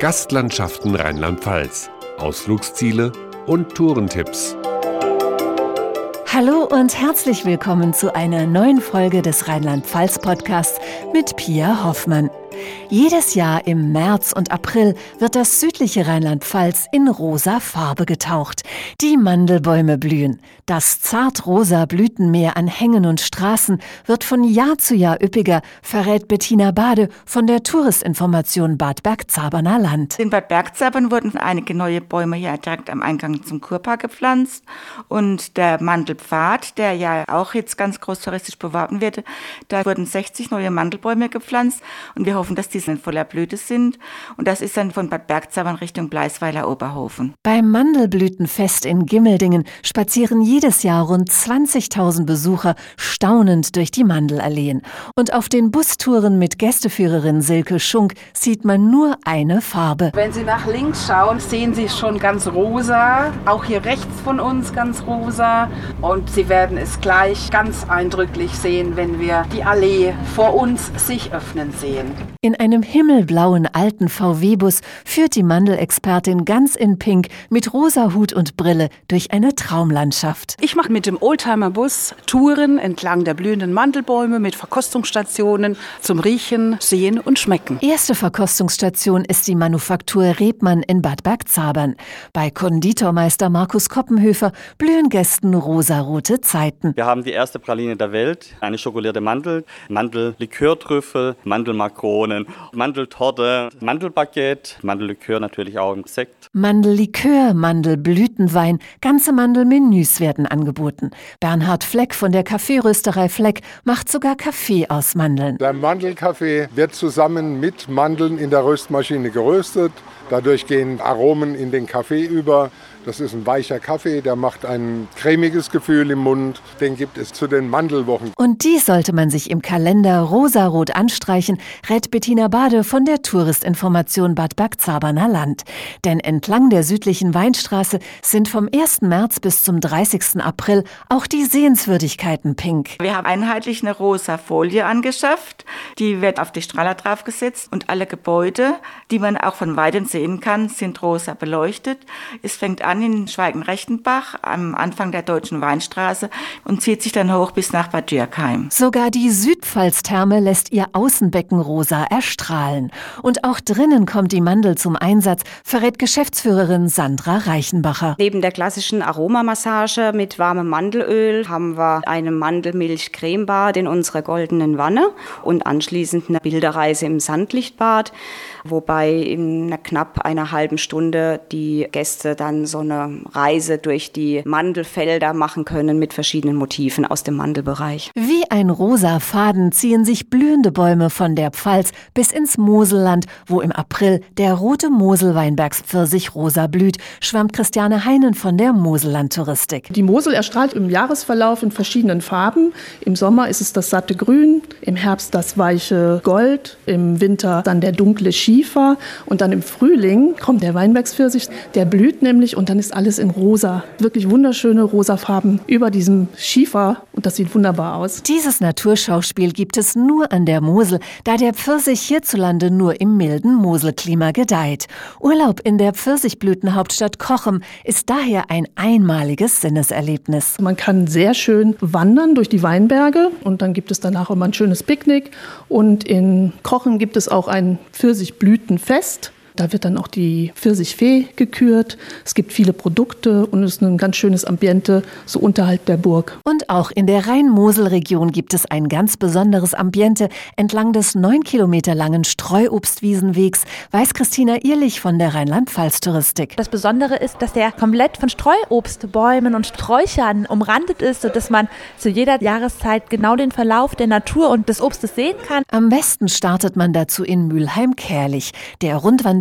Gastlandschaften Rheinland-Pfalz, Ausflugsziele und Tourentipps. Hallo und herzlich willkommen zu einer neuen Folge des Rheinland-Pfalz-Podcasts mit Pia Hoffmann. Jedes Jahr im März und April wird das südliche Rheinland-Pfalz in rosa Farbe getaucht. Die Mandelbäume blühen. Das zartrosa Blütenmeer an Hängen und Straßen wird von Jahr zu Jahr üppiger, verrät Bettina Bade von der Touristinformation Bad Bergzaberner Land. In Bad Bergzabern wurden einige neue Bäume hier direkt am Eingang zum Kurpark gepflanzt und der Mandelpfad, der ja auch jetzt ganz groß touristisch beworben wird, da wurden 60 neue Mandelbäume gepflanzt und wir hoffen, dass die in voller Blüte sind. Und das ist dann von Bad Bergzabern Richtung Bleisweiler Oberhofen. Beim Mandelblütenfest in Gimmeldingen spazieren jedes Jahr rund 20.000 Besucher staunend durch die Mandelalleen. Und auf den Bustouren mit Gästeführerin Silke Schunk sieht man nur eine Farbe. Wenn Sie nach links schauen, sehen Sie schon ganz rosa. Auch hier rechts von uns ganz rosa. Und Sie werden es gleich ganz eindrücklich sehen, wenn wir die Allee vor uns sich öffnen sehen. In einem himmelblauen alten VW-Bus führt die Mandelexpertin ganz in Pink mit rosa Hut und Brille durch eine Traumlandschaft. Ich mache mit dem Oldtimer-Bus Touren entlang der blühenden Mandelbäume mit Verkostungsstationen zum Riechen, Sehen und Schmecken. Erste Verkostungsstation ist die Manufaktur Rebmann in Bad Bergzabern. Bei Konditormeister Markus Koppenhöfer blühen Gästen rosarote Zeiten. Wir haben die erste Praline der Welt, eine schokolierte Mandel, Mandellikörtrüffel, Mandelmakronen, Mandeltorte, Mandelbaguette, Mandellikör natürlich auch im Sekt. Mandellikör, Mandelblütenwein, ganze Mandelmenüs werden angeboten. Bernhard Fleck von der Kaffeerösterei Fleck macht sogar Kaffee aus Mandeln. Der Mandelkaffee wird zusammen mit Mandeln in der Röstmaschine geröstet. Dadurch gehen Aromen in den Kaffee über. Das ist ein weicher Kaffee, der macht ein cremiges Gefühl im Mund. Den gibt es zu den Mandelwochen. Und die sollte man sich im Kalender rosarot anstreichen, rät Bettina Bade von der Touristinformation Bad Bergzaberner Land. Denn entlang der südlichen Weinstraße sind vom 1. März bis zum 30. April auch die Sehenswürdigkeiten pink. Wir haben einheitlich eine rosa Folie angeschafft. Die wird auf die Strahler draufgesetzt und alle Gebäude, die man auch von weitem sehen kann, sind rosa beleuchtet. Es fängt an in Schweigen-Rechtenbach am Anfang der Deutschen Weinstraße und zieht sich dann hoch bis nach Bad Dürkheim. Sogar die Südpfalztherme lässt ihr Außenbecken rosa erstrahlen. Und auch drinnen kommt die Mandel zum Einsatz, verrät Geschäftsführerin Sandra Reichenbacher. Neben der klassischen Aromamassage mit warmem Mandelöl haben wir eine Mandelmilch-Cremebad in unserer goldenen Wanne und anschließend eine Bilderreise im Sandlichtbad, wobei in einer knapp einer halben Stunde die Gäste dann so eine Reise durch die Mandelfelder machen können mit verschiedenen Motiven aus dem Mandelbereich. Wie ein rosa Faden ziehen sich blühende Bäume von der Pfalz bis ins Moselland, wo im April der rote Moselweinbergspfirsich rosa blüht, schwärmt Christiane Heinen von der Moselland-Touristik. Die Mosel erstrahlt im Jahresverlauf in verschiedenen Farben. Im Sommer ist es das satte Grün, im Herbst das weiche Gold, im Winter dann der dunkle Schiefer und dann im Frühling kommt der Weinbergspfirsich, der blüht nämlich und dann ist alles in rosa. Wirklich wunderschöne rosa Farben über diesem Schiefer und das sieht wunderbar aus. Dieses Naturschauspiel gibt es nur an der Mosel, da der Pfirsich hierzulande nur im milden Moselklima gedeiht. Urlaub in der Pfirsichblütenhauptstadt Kochem ist daher ein einmaliges Sinneserlebnis. Man kann sehr schön wandern durch die Weinberge und dann gibt es danach immer ein schönes Picknick. Und in Kochem gibt es auch ein Pfirsichblütenfest. Da wird dann auch die Pfirsichfee gekürt. Es gibt viele Produkte und es ist ein ganz schönes Ambiente so unterhalb der Burg. Und auch in der Rhein-Mosel-Region gibt es ein ganz besonderes Ambiente entlang des neun Kilometer langen Streuobstwiesenwegs, weiß Christina Ehrlich von der Rheinland-Pfalz-Touristik. Das Besondere ist, dass der komplett von Streuobstbäumen und Sträuchern umrandet ist, sodass man zu jeder Jahreszeit genau den Verlauf der Natur und des Obstes sehen kann. Am besten startet man dazu in Mülheim-Kerlich. Der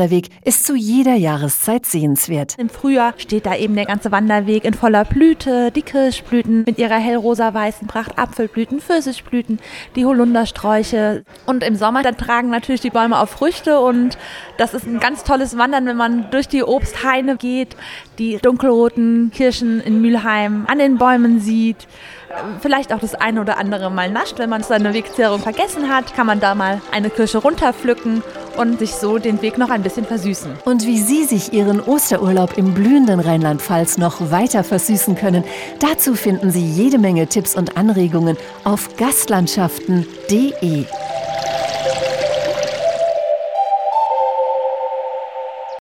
Rundwanderweg ist zu jeder Jahreszeit sehenswert. Im Frühjahr steht da eben der ganze Wanderweg in voller Blüte, die Kirschblüten mit ihrer hellrosa-weißen Pracht, Apfelblüten, Pfirsichblüten, die Holundersträuche. Und im Sommer, dann tragen natürlich die Bäume auch Früchte und das ist ein ganz tolles Wandern, wenn man durch die Obsthaine geht, die dunkelroten Kirschen in Mülheim an den Bäumen sieht vielleicht auch das eine oder andere mal nascht. Wenn man seine Wegzehrung vergessen hat, kann man da mal eine Kirsche runterpflücken und sich so den Weg noch ein bisschen versüßen. Und wie Sie sich Ihren Osterurlaub im blühenden Rheinland-Pfalz noch weiter versüßen können, dazu finden Sie jede Menge Tipps und Anregungen auf gastlandschaften.de.